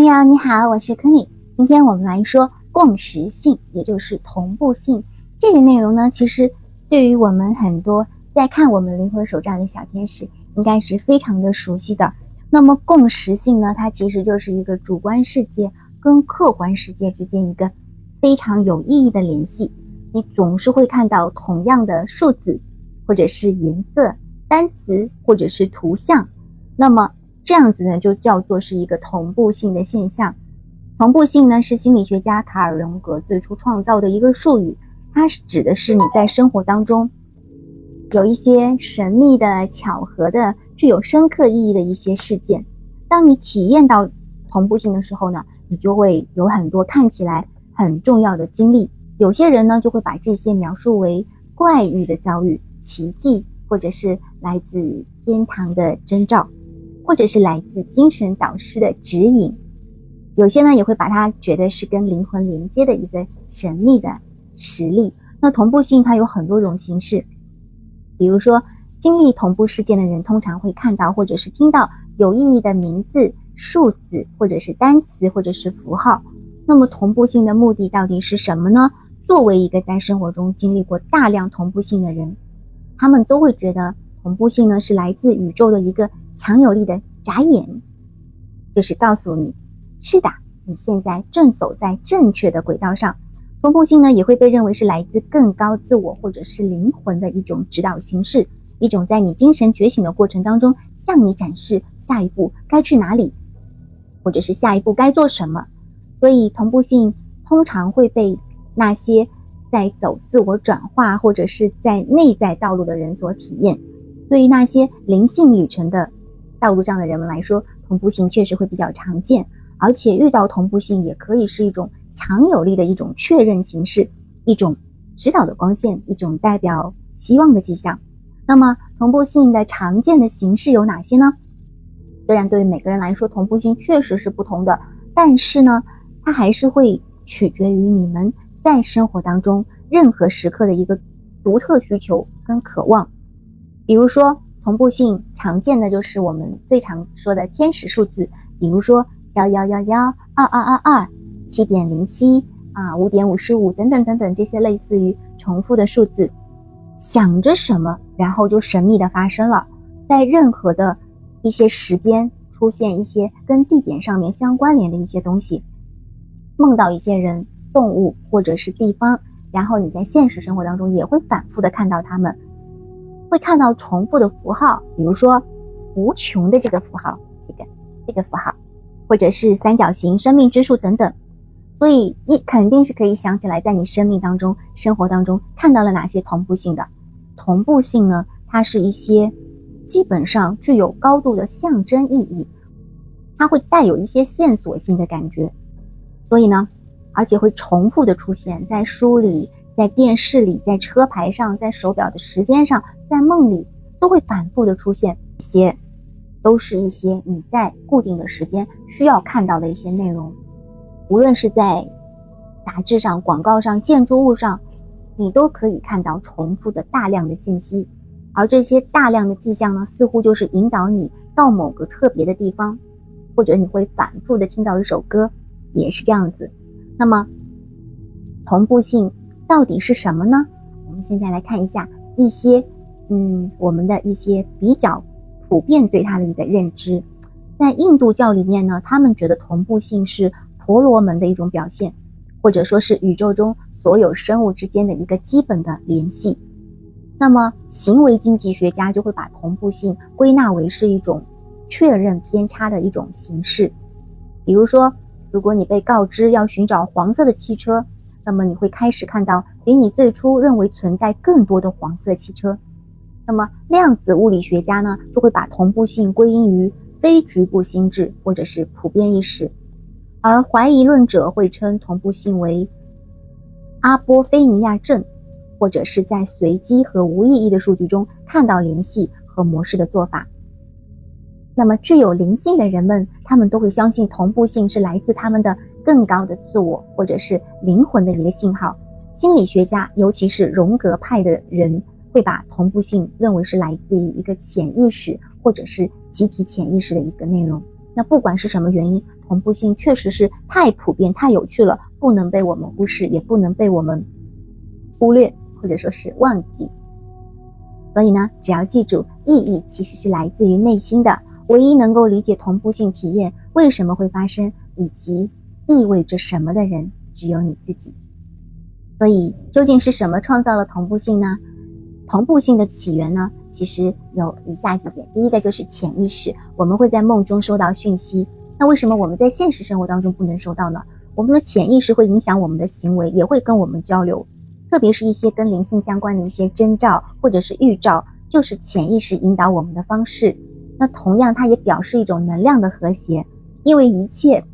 朋友你好，我是 Kenny。今天我们来说共识性，也就是同步性这个内容呢，其实对于我们很多在看我们灵魂手账的小天使，应该是非常的熟悉的。那么共识性呢，它其实就是一个主观世界跟客观世界之间一个非常有意义的联系。你总是会看到同样的数字，或者是颜色、单词，或者是图像。那么这样子呢，就叫做是一个同步性的现象。同步性呢，是心理学家卡尔荣格最初创造的一个术语，它是指的是你在生活当中有一些神秘的、巧合的。具有深刻意义的一些事件，当你体验到同步性的时候呢，你就会有很多看起来很重要的经历。有些人呢，就会把这些描述为怪异的遭遇、奇迹，或者是来自天堂的征兆，或者是来自精神导师的指引。有些呢，也会把它觉得是跟灵魂连接的一个神秘的实力。那同步性它有很多种形式，比如说。经历同步事件的人，通常会看到或者是听到有意义的名字、数字，或者是单词，或者是符号。那么，同步性的目的到底是什么呢？作为一个在生活中经历过大量同步性的人，他们都会觉得同步性呢是来自宇宙的一个强有力的眨眼，就是告诉你，是的，你现在正走在正确的轨道上。同步性呢也会被认为是来自更高自我或者是灵魂的一种指导形式。一种在你精神觉醒的过程当中，向你展示下一步该去哪里，或者是下一步该做什么。所以，同步性通常会被那些在走自我转化或者是在内在道路的人所体验。对于那些灵性旅程的道路上的人们来说，同步性确实会比较常见，而且遇到同步性也可以是一种强有力的一种确认形式，一种指导的光线，一种代表希望的迹象。那么同步性的常见的形式有哪些呢？虽然对于每个人来说同步性确实是不同的，但是呢，它还是会取决于你们在生活当中任何时刻的一个独特需求跟渴望。比如说，同步性常见的就是我们最常说的天使数字，比如说幺幺幺幺、二二二二、七点零七啊、五点五十五等等等等这些类似于重复的数字。想着什么，然后就神秘的发生了，在任何的一些时间出现一些跟地点上面相关联的一些东西，梦到一些人、动物或者是地方，然后你在现实生活当中也会反复的看到他们，会看到重复的符号，比如说无穷的这个符号，这个这个符号，或者是三角形、生命之树等等。所以你肯定是可以想起来，在你生命当中、生活当中看到了哪些同步性的。同步性呢，它是一些基本上具有高度的象征意义，它会带有一些线索性的感觉。所以呢，而且会重复的出现在书里、在电视里、在车牌上、在手表的时间上、在梦里，都会反复的出现一些，都是一些你在固定的时间需要看到的一些内容。无论是在杂志上、广告上、建筑物上，你都可以看到重复的大量的信息，而这些大量的迹象呢，似乎就是引导你到某个特别的地方，或者你会反复的听到一首歌，也是这样子。那么，同步性到底是什么呢？我们现在来看一下一些，嗯，我们的一些比较普遍对它的一个认知。在印度教里面呢，他们觉得同步性是。婆罗门的一种表现，或者说是宇宙中所有生物之间的一个基本的联系。那么，行为经济学家就会把同步性归纳为是一种确认偏差的一种形式。比如说，如果你被告知要寻找黄色的汽车，那么你会开始看到比你最初认为存在更多的黄色汽车。那么，量子物理学家呢，就会把同步性归因于非局部心智或者是普遍意识。而怀疑论者会称同步性为阿波菲尼亚症，或者是在随机和无意义的数据中看到联系和模式的做法。那么，具有灵性的人们，他们都会相信同步性是来自他们的更高的自我或者是灵魂的一个信号。心理学家，尤其是荣格派的人，会把同步性认为是来自于一个潜意识或者是集体潜意识的一个内容。那不管是什么原因。同步性确实是太普遍、太有趣了，不能被我们忽视，也不能被我们忽略或者说是忘记。所以呢，只要记住，意义其实是来自于内心的。唯一能够理解同步性体验为什么会发生，以及意味着什么的人，只有你自己。所以，究竟是什么创造了同步性呢？同步性的起源呢？其实有以下几点。第一个就是潜意识，我们会在梦中收到讯息。那为什么我们在现实生活当中不能收到呢？我们的潜意识会影响我们的行为，也会跟我们交流。特别是一些跟灵性相关的一些征兆或者是预兆，就是潜意识引导我们的方式。那同样，它也表示一种能量的和谐，因为一切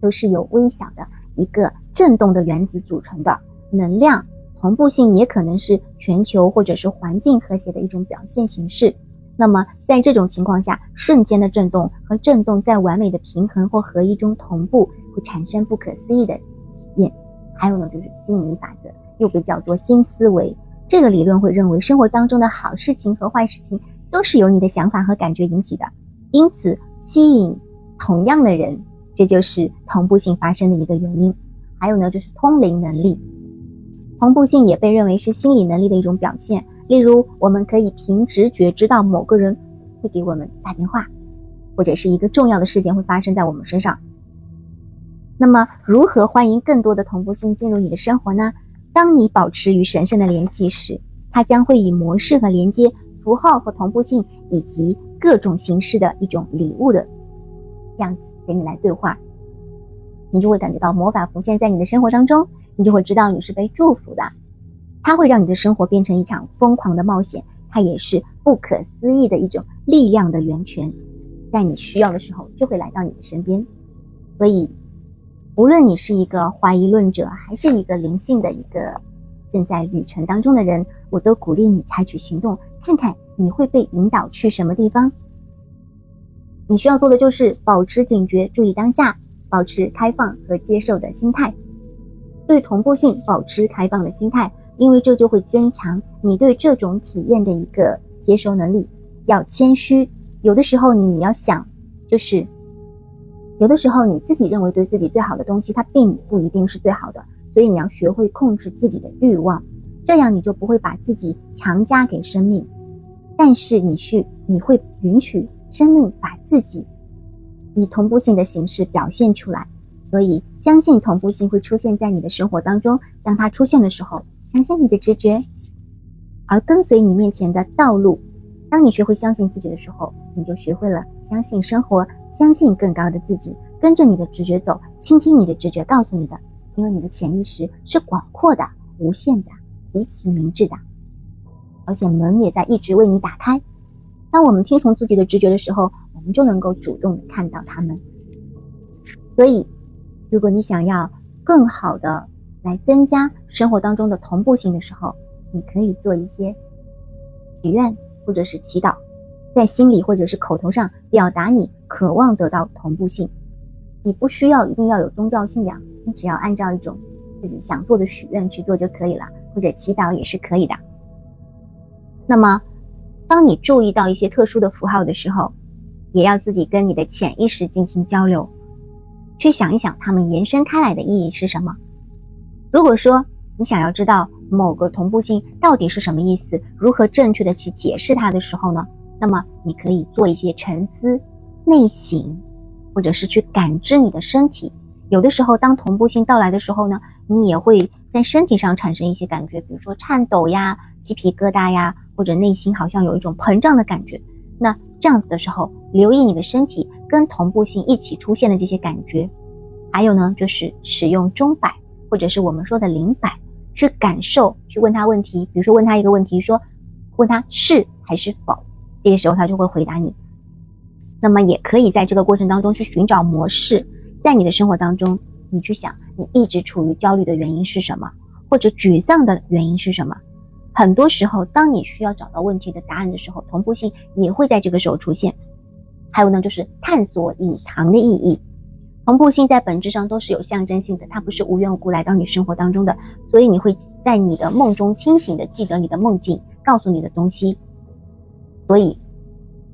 都是由微小的一个振动的原子组成的。能量同步性也可能是全球或者是环境和谐的一种表现形式。那么，在这种情况下，瞬间的振动和振动在完美的平衡或合一中同步，会产生不可思议的体验。还有呢，就是吸引力法则。又被叫做新思维，这个理论会认为生活当中的好事情和坏事情都是由你的想法和感觉引起的，因此吸引同样的人，这就是同步性发生的一个原因。还有呢，就是通灵能力，同步性也被认为是心理能力的一种表现。例如，我们可以凭直觉知道某个人会给我们打电话，或者是一个重要的事件会发生在我们身上。那么，如何欢迎更多的同步性进入你的生活呢？当你保持与神圣的联系时，它将会以模式和连接、符号和同步性以及各种形式的一种礼物的样子给你来对话。你就会感觉到魔法浮现在你的生活当中，你就会知道你是被祝福的。它会让你的生活变成一场疯狂的冒险，它也是不可思议的一种力量的源泉，在你需要的时候就会来到你的身边。所以。无论你是一个怀疑论者，还是一个灵性的一个正在旅程当中的人，我都鼓励你采取行动，看看你会被引导去什么地方。你需要做的就是保持警觉，注意当下，保持开放和接受的心态，对同步性保持开放的心态，因为这就会增强你对这种体验的一个接收能力。要谦虚，有的时候你要想，就是。有的时候，你自己认为对自己最好的东西，它并不一定是最好的，所以你要学会控制自己的欲望，这样你就不会把自己强加给生命。但是你去，你会允许生命把自己以同步性的形式表现出来，所以相信同步性会出现在你的生活当中。当它出现的时候，相信你的直觉，而跟随你面前的道路。当你学会相信自己的时候，你就学会了相信生活。相信更高的自己，跟着你的直觉走，倾听你的直觉告诉你的，因为你的潜意识是广阔的、无限的、极其明智的，而且门也在一直为你打开。当我们听从自己的直觉的时候，我们就能够主动的看到他们。所以，如果你想要更好的来增加生活当中的同步性的时候，你可以做一些许愿或者是祈祷。在心里或者是口头上表达你渴望得到同步性，你不需要一定要有宗教信仰，你只要按照一种自己想做的许愿去做就可以了，或者祈祷也是可以的。那么，当你注意到一些特殊的符号的时候，也要自己跟你的潜意识进行交流，去想一想它们延伸开来的意义是什么。如果说你想要知道某个同步性到底是什么意思，如何正确的去解释它的时候呢？那么你可以做一些沉思、内省，或者是去感知你的身体。有的时候，当同步性到来的时候呢，你也会在身体上产生一些感觉，比如说颤抖呀、鸡皮疙瘩呀，或者内心好像有一种膨胀的感觉。那这样子的时候，留意你的身体跟同步性一起出现的这些感觉。还有呢，就是使用钟摆或者是我们说的灵摆去感受，去问他问题，比如说问他一个问题，说问他是还是否。这个时候他就会回答你，那么也可以在这个过程当中去寻找模式，在你的生活当中，你去想你一直处于焦虑的原因是什么，或者沮丧的原因是什么。很多时候，当你需要找到问题的答案的时候，同步性也会在这个时候出现。还有呢，就是探索隐藏的意义。同步性在本质上都是有象征性的，它不是无缘无故来到你生活当中的，所以你会在你的梦中清醒的记得你的梦境告诉你的东西。所以，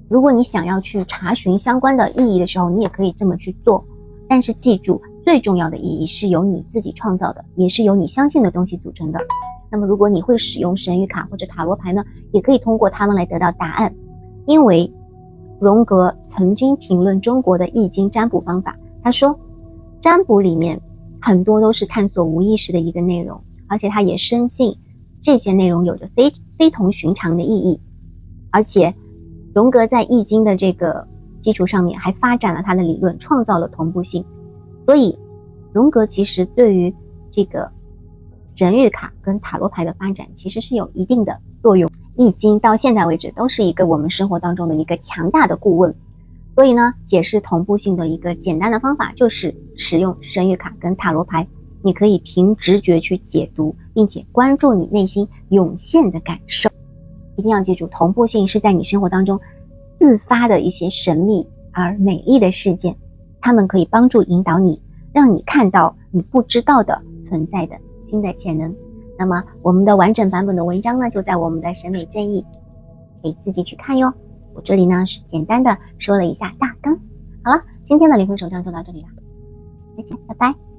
如果你想要去查询相关的意义的时候，你也可以这么去做。但是记住，最重要的意义是由你自己创造的，也是由你相信的东西组成的。那么，如果你会使用神谕卡或者塔罗牌呢，也可以通过它们来得到答案。因为荣格曾经评论中国的易经占卜方法，他说，占卜里面很多都是探索无意识的一个内容，而且他也深信这些内容有着非非同寻常的意义。而且，荣格在易经的这个基础上面还发展了他的理论，创造了同步性。所以，荣格其实对于这个。神谕卡跟塔罗牌的发展其实是有一定的作用，易经到现在为止都是一个我们生活当中的一个强大的顾问。所以呢，解释同步性的一个简单的方法就是使用神谕卡跟塔罗牌，你可以凭直觉去解读，并且关注你内心涌现的感受。一定要记住，同步性是在你生活当中自发的一些神秘而美丽的事件，它们可以帮助引导你，让你看到你不知道的存在的。新的潜能，那么我们的完整版本的文章呢，就在我们的审美正义，可以自己去看哟。我这里呢是简单的说了一下大纲。好了，今天的灵魂手账就到这里了，再见，拜拜。